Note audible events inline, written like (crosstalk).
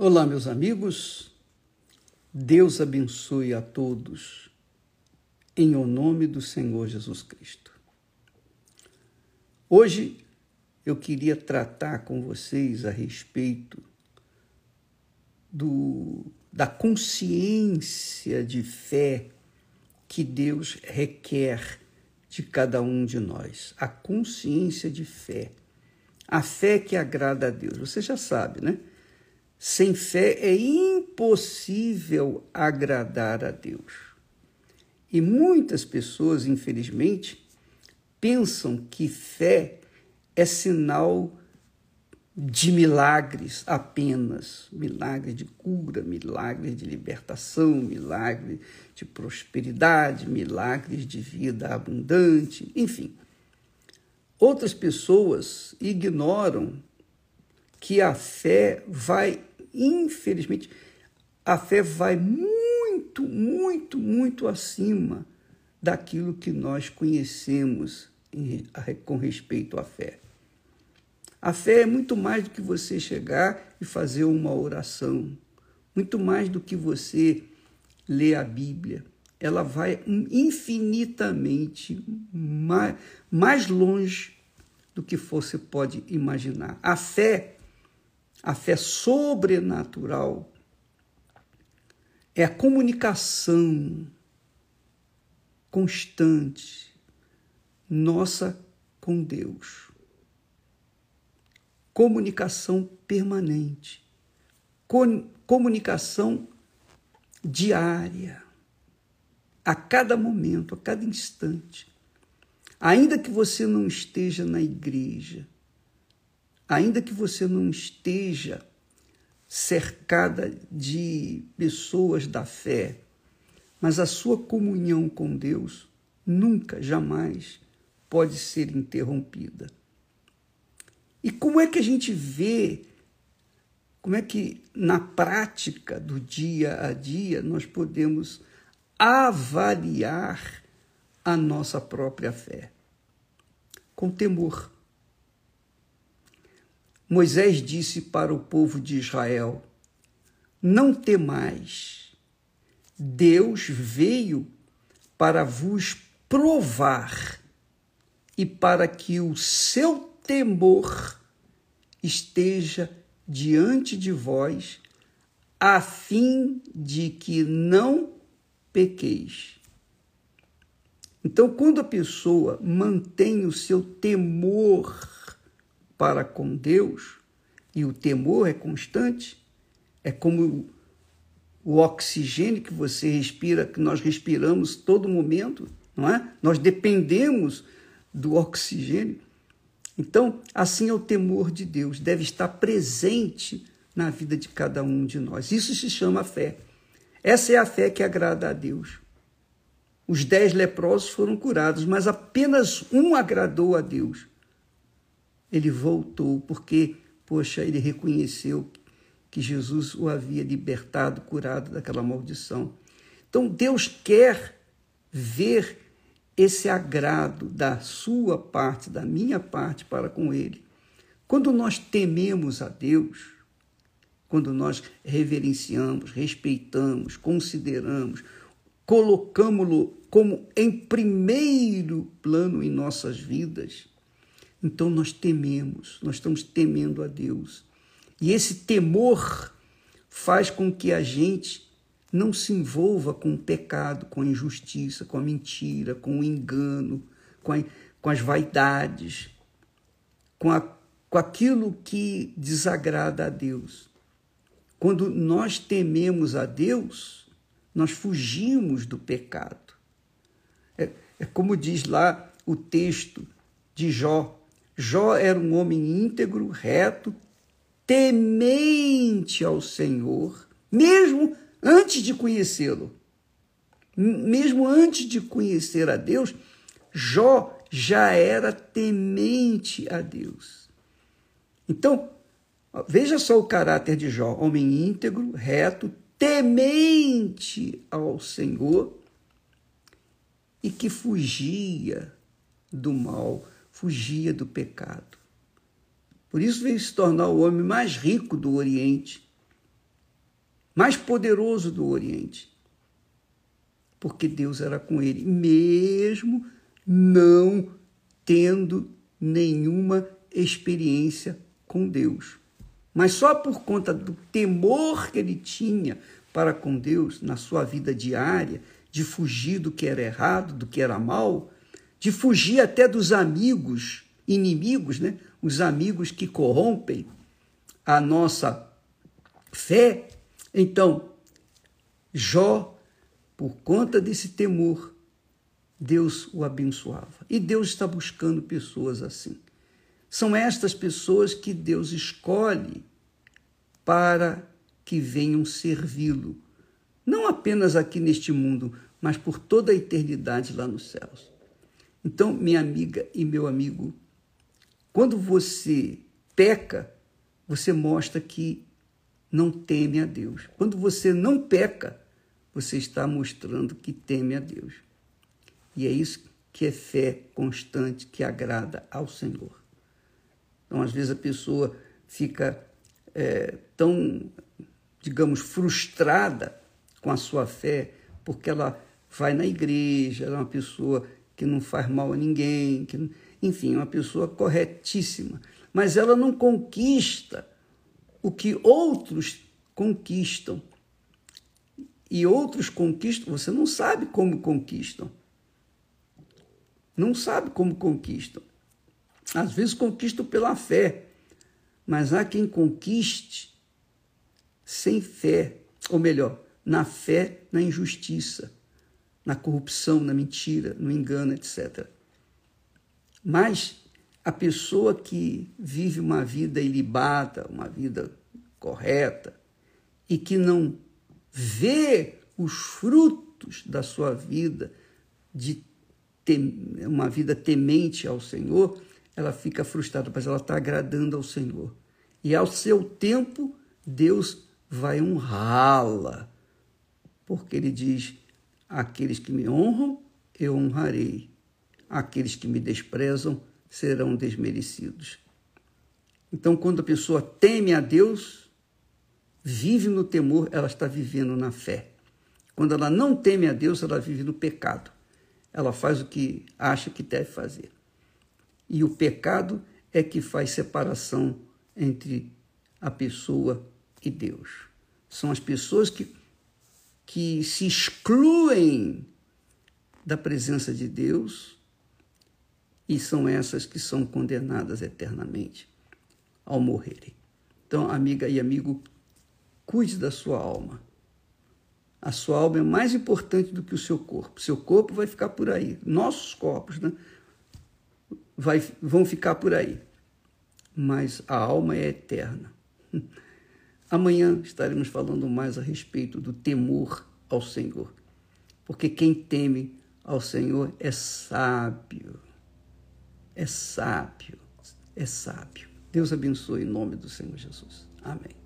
Olá, meus amigos. Deus abençoe a todos, em o nome do Senhor Jesus Cristo. Hoje eu queria tratar com vocês a respeito do, da consciência de fé que Deus requer de cada um de nós. A consciência de fé. A fé que agrada a Deus. Você já sabe, né? Sem fé é impossível agradar a Deus. E muitas pessoas, infelizmente, pensam que fé é sinal de milagres apenas, milagres de cura, milagres de libertação, milagres de prosperidade, milagres de vida abundante, enfim. Outras pessoas ignoram que a fé vai infelizmente, a fé vai muito, muito, muito acima daquilo que nós conhecemos com respeito à fé. A fé é muito mais do que você chegar e fazer uma oração, muito mais do que você ler a Bíblia. Ela vai infinitamente mais, mais longe do que você pode imaginar. A fé a fé sobrenatural é a comunicação constante nossa com Deus. Comunicação permanente. Comunicação diária. A cada momento, a cada instante. Ainda que você não esteja na igreja, ainda que você não esteja cercada de pessoas da fé, mas a sua comunhão com Deus nunca, jamais pode ser interrompida. E como é que a gente vê, como é que na prática do dia a dia nós podemos avaliar a nossa própria fé? Com temor Moisés disse para o povo de Israel: Não temais, Deus veio para vos provar e para que o seu temor esteja diante de vós, a fim de que não pequeis. Então, quando a pessoa mantém o seu temor para com Deus e o temor é constante, é como o oxigênio que você respira, que nós respiramos todo momento, não é? Nós dependemos do oxigênio. Então, assim é o temor de Deus, deve estar presente na vida de cada um de nós. Isso se chama fé. Essa é a fé que agrada a Deus. Os dez leprosos foram curados, mas apenas um agradou a Deus ele voltou, porque, poxa, ele reconheceu que Jesus o havia libertado, curado daquela maldição. Então, Deus quer ver esse agrado da sua parte, da minha parte para com ele. Quando nós tememos a Deus, quando nós reverenciamos, respeitamos, consideramos, colocamos-lo como em primeiro plano em nossas vidas, então nós tememos, nós estamos temendo a Deus. E esse temor faz com que a gente não se envolva com o pecado, com a injustiça, com a mentira, com o engano, com, a, com as vaidades, com, a, com aquilo que desagrada a Deus. Quando nós tememos a Deus, nós fugimos do pecado. É, é como diz lá o texto de Jó, Jó era um homem íntegro, reto, temente ao Senhor, mesmo antes de conhecê-lo. Mesmo antes de conhecer a Deus, Jó já era temente a Deus. Então, veja só o caráter de Jó: homem íntegro, reto, temente ao Senhor e que fugia do mal fugia do pecado. Por isso veio se tornar o homem mais rico do Oriente. mais poderoso do Oriente. Porque Deus era com ele, mesmo não tendo nenhuma experiência com Deus. Mas só por conta do temor que ele tinha para com Deus na sua vida diária, de fugir do que era errado, do que era mal, de fugir até dos amigos inimigos, né? os amigos que corrompem a nossa fé. Então, Jó, por conta desse temor, Deus o abençoava. E Deus está buscando pessoas assim. São estas pessoas que Deus escolhe para que venham servi-lo, não apenas aqui neste mundo, mas por toda a eternidade lá nos céus. Então, minha amiga e meu amigo, quando você peca, você mostra que não teme a Deus. Quando você não peca, você está mostrando que teme a Deus. E é isso que é fé constante, que agrada ao Senhor. Então, às vezes, a pessoa fica é, tão, digamos, frustrada com a sua fé, porque ela vai na igreja, ela é uma pessoa que não faz mal a ninguém, que, enfim, uma pessoa corretíssima. Mas ela não conquista o que outros conquistam. E outros conquistam, você não sabe como conquistam. Não sabe como conquistam. Às vezes conquistam pela fé, mas há quem conquiste sem fé, ou melhor, na fé na injustiça, na corrupção, na mentira, no engano, etc. Mas a pessoa que vive uma vida ilibada, uma vida correta, e que não vê os frutos da sua vida de uma vida temente ao Senhor, ela fica frustrada, mas ela está agradando ao Senhor. E ao seu tempo, Deus vai honrá-la, porque Ele diz: aqueles que me honram, eu honrarei, aqueles que me desprezam serão desmerecidos. Então, quando a pessoa teme a Deus, vive no temor, ela está vivendo na fé. Quando ela não teme a Deus, ela vive no pecado. Ela faz o que acha que deve fazer. E o pecado é que faz separação entre a pessoa e Deus. São as pessoas que, que se excluem da presença de Deus e são essas que são condenadas eternamente ao morrerem. Então, amiga e amigo, cuide da sua alma. A sua alma é mais importante do que o seu corpo. Seu corpo vai ficar por aí. Nossos corpos, né? vai, vão ficar por aí. Mas a alma é eterna. (laughs) Amanhã estaremos falando mais a respeito do temor ao Senhor. Porque quem teme ao Senhor é sábio. É sábio. É sábio. Deus abençoe em nome do Senhor Jesus. Amém.